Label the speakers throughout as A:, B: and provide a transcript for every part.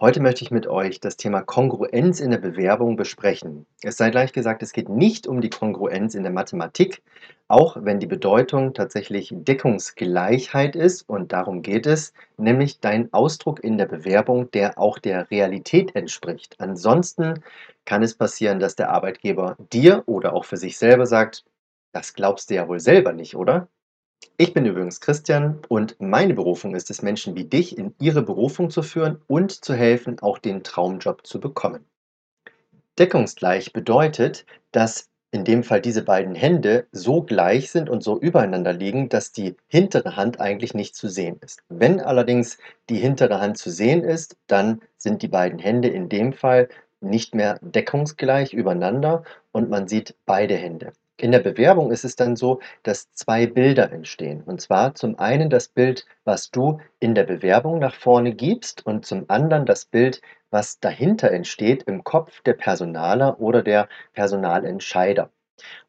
A: Heute möchte ich mit euch das Thema Kongruenz in der Bewerbung besprechen. Es sei gleich gesagt, es geht nicht um die Kongruenz in der Mathematik, auch wenn die Bedeutung tatsächlich Deckungsgleichheit ist und darum geht es, nämlich dein Ausdruck in der Bewerbung, der auch der Realität entspricht. Ansonsten kann es passieren, dass der Arbeitgeber dir oder auch für sich selber sagt, das glaubst du ja wohl selber nicht, oder? Ich bin übrigens Christian und meine Berufung ist es, Menschen wie dich in ihre Berufung zu führen und zu helfen, auch den Traumjob zu bekommen. Deckungsgleich bedeutet, dass in dem Fall diese beiden Hände so gleich sind und so übereinander liegen, dass die hintere Hand eigentlich nicht zu sehen ist. Wenn allerdings die hintere Hand zu sehen ist, dann sind die beiden Hände in dem Fall nicht mehr deckungsgleich übereinander und man sieht beide Hände. In der Bewerbung ist es dann so, dass zwei Bilder entstehen. Und zwar zum einen das Bild, was du in der Bewerbung nach vorne gibst und zum anderen das Bild, was dahinter entsteht im Kopf der Personaler oder der Personalentscheider.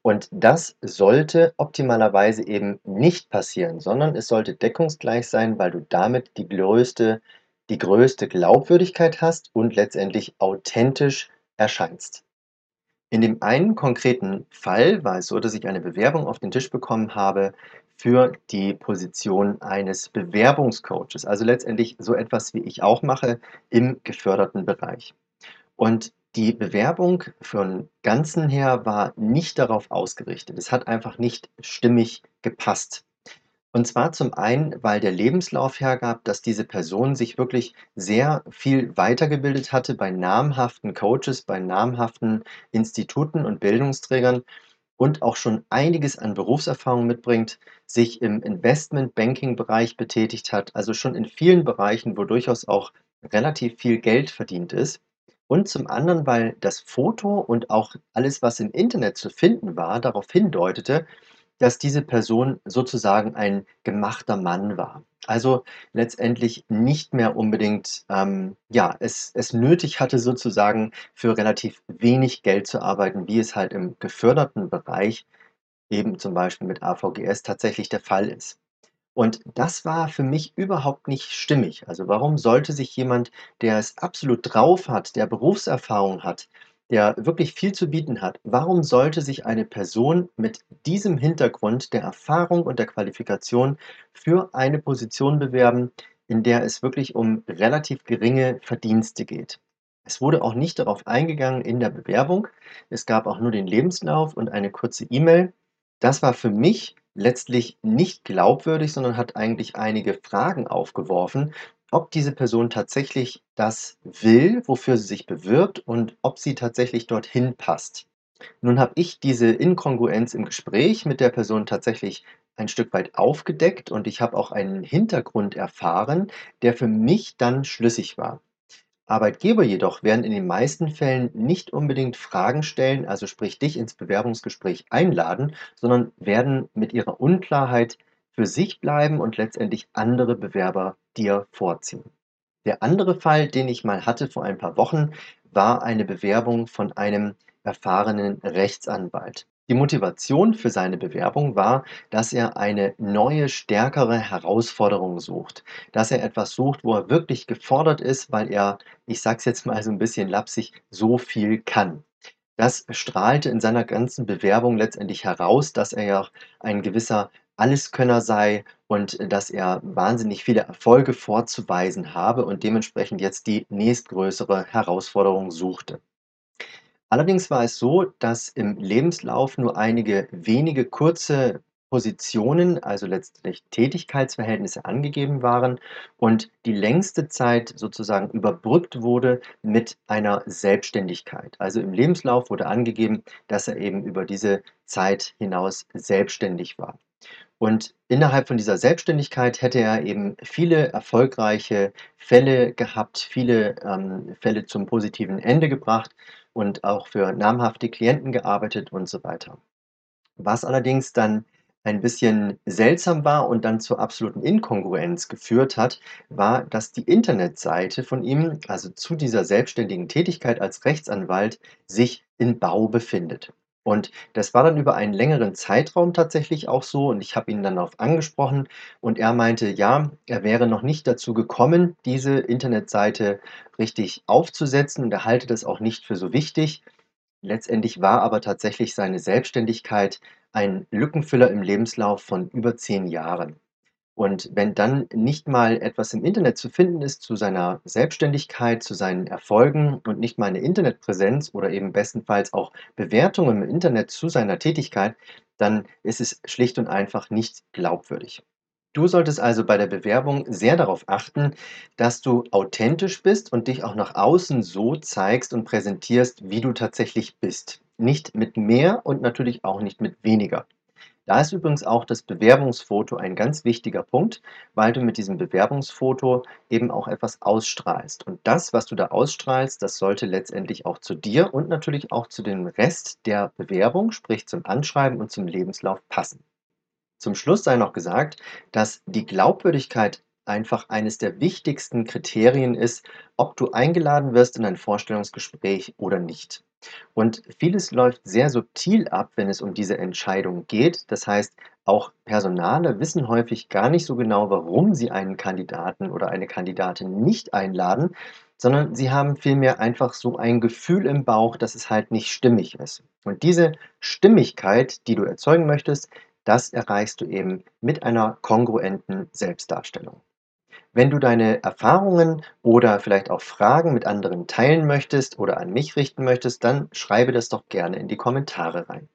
A: Und das sollte optimalerweise eben nicht passieren, sondern es sollte deckungsgleich sein, weil du damit die größte, die größte Glaubwürdigkeit hast und letztendlich authentisch erscheinst. In dem einen konkreten Fall war es so, dass ich eine Bewerbung auf den Tisch bekommen habe für die Position eines Bewerbungscoaches, also letztendlich so etwas, wie ich auch mache im geförderten Bereich. Und die Bewerbung von Ganzen her war nicht darauf ausgerichtet. Es hat einfach nicht stimmig gepasst. Und zwar zum einen, weil der Lebenslauf hergab, dass diese Person sich wirklich sehr viel weitergebildet hatte bei namhaften Coaches, bei namhaften Instituten und Bildungsträgern und auch schon einiges an Berufserfahrung mitbringt, sich im Investment-Banking-Bereich betätigt hat, also schon in vielen Bereichen, wo durchaus auch relativ viel Geld verdient ist. Und zum anderen, weil das Foto und auch alles, was im Internet zu finden war, darauf hindeutete, dass diese Person sozusagen ein gemachter Mann war. Also letztendlich nicht mehr unbedingt, ähm, ja, es, es nötig hatte sozusagen für relativ wenig Geld zu arbeiten, wie es halt im geförderten Bereich eben zum Beispiel mit AVGS tatsächlich der Fall ist. Und das war für mich überhaupt nicht stimmig. Also warum sollte sich jemand, der es absolut drauf hat, der Berufserfahrung hat, der wirklich viel zu bieten hat. Warum sollte sich eine Person mit diesem Hintergrund der Erfahrung und der Qualifikation für eine Position bewerben, in der es wirklich um relativ geringe Verdienste geht? Es wurde auch nicht darauf eingegangen in der Bewerbung. Es gab auch nur den Lebenslauf und eine kurze E-Mail. Das war für mich letztlich nicht glaubwürdig, sondern hat eigentlich einige Fragen aufgeworfen, ob diese Person tatsächlich das will, wofür sie sich bewirbt und ob sie tatsächlich dorthin passt. Nun habe ich diese Inkongruenz im Gespräch mit der Person tatsächlich ein Stück weit aufgedeckt und ich habe auch einen Hintergrund erfahren, der für mich dann schlüssig war. Arbeitgeber jedoch werden in den meisten Fällen nicht unbedingt Fragen stellen, also sprich dich ins Bewerbungsgespräch einladen, sondern werden mit ihrer Unklarheit für sich bleiben und letztendlich andere Bewerber dir vorziehen. Der andere Fall, den ich mal hatte vor ein paar Wochen, war eine Bewerbung von einem erfahrenen Rechtsanwalt. Die Motivation für seine Bewerbung war, dass er eine neue, stärkere Herausforderung sucht. Dass er etwas sucht, wo er wirklich gefordert ist, weil er, ich sag's jetzt mal so ein bisschen lapsig, so viel kann. Das strahlte in seiner ganzen Bewerbung letztendlich heraus, dass er ja ein gewisser Alleskönner sei und dass er wahnsinnig viele Erfolge vorzuweisen habe und dementsprechend jetzt die nächstgrößere Herausforderung suchte. Allerdings war es so, dass im Lebenslauf nur einige wenige kurze Positionen, also letztlich Tätigkeitsverhältnisse angegeben waren und die längste Zeit sozusagen überbrückt wurde mit einer Selbstständigkeit. Also im Lebenslauf wurde angegeben, dass er eben über diese Zeit hinaus selbstständig war. Und innerhalb von dieser Selbstständigkeit hätte er eben viele erfolgreiche Fälle gehabt, viele ähm, Fälle zum positiven Ende gebracht und auch für namhafte Klienten gearbeitet und so weiter. Was allerdings dann ein bisschen seltsam war und dann zur absoluten Inkongruenz geführt hat, war, dass die Internetseite von ihm, also zu dieser selbstständigen Tätigkeit als Rechtsanwalt, sich in Bau befindet. Und das war dann über einen längeren Zeitraum tatsächlich auch so und ich habe ihn dann darauf angesprochen und er meinte, ja, er wäre noch nicht dazu gekommen, diese Internetseite richtig aufzusetzen und er halte das auch nicht für so wichtig. Letztendlich war aber tatsächlich seine Selbstständigkeit ein Lückenfüller im Lebenslauf von über 10 Jahren. Und wenn dann nicht mal etwas im Internet zu finden ist zu seiner Selbstständigkeit, zu seinen Erfolgen und nicht mal eine Internetpräsenz oder eben bestenfalls auch Bewertungen im Internet zu seiner Tätigkeit, dann ist es schlicht und einfach nicht glaubwürdig. Du solltest also bei der Bewerbung sehr darauf achten, dass du authentisch bist und dich auch nach außen so zeigst und präsentierst, wie du tatsächlich bist. Nicht mit mehr und natürlich auch nicht mit weniger. Da ist übrigens auch das Bewerbungsfoto ein ganz wichtiger Punkt, weil du mit diesem Bewerbungsfoto eben auch etwas ausstrahlst. Und das, was du da ausstrahlst, das sollte letztendlich auch zu dir und natürlich auch zu dem Rest der Bewerbung, sprich zum Anschreiben und zum Lebenslauf passen. Zum Schluss sei noch gesagt, dass die Glaubwürdigkeit einfach eines der wichtigsten Kriterien ist, ob du eingeladen wirst in ein Vorstellungsgespräch oder nicht. Und vieles läuft sehr subtil ab, wenn es um diese Entscheidung geht. Das heißt, auch Personale wissen häufig gar nicht so genau, warum sie einen Kandidaten oder eine Kandidatin nicht einladen, sondern sie haben vielmehr einfach so ein Gefühl im Bauch, dass es halt nicht stimmig ist. Und diese Stimmigkeit, die du erzeugen möchtest, das erreichst du eben mit einer kongruenten Selbstdarstellung. Wenn du deine Erfahrungen oder vielleicht auch Fragen mit anderen teilen möchtest oder an mich richten möchtest, dann schreibe das doch gerne in die Kommentare rein.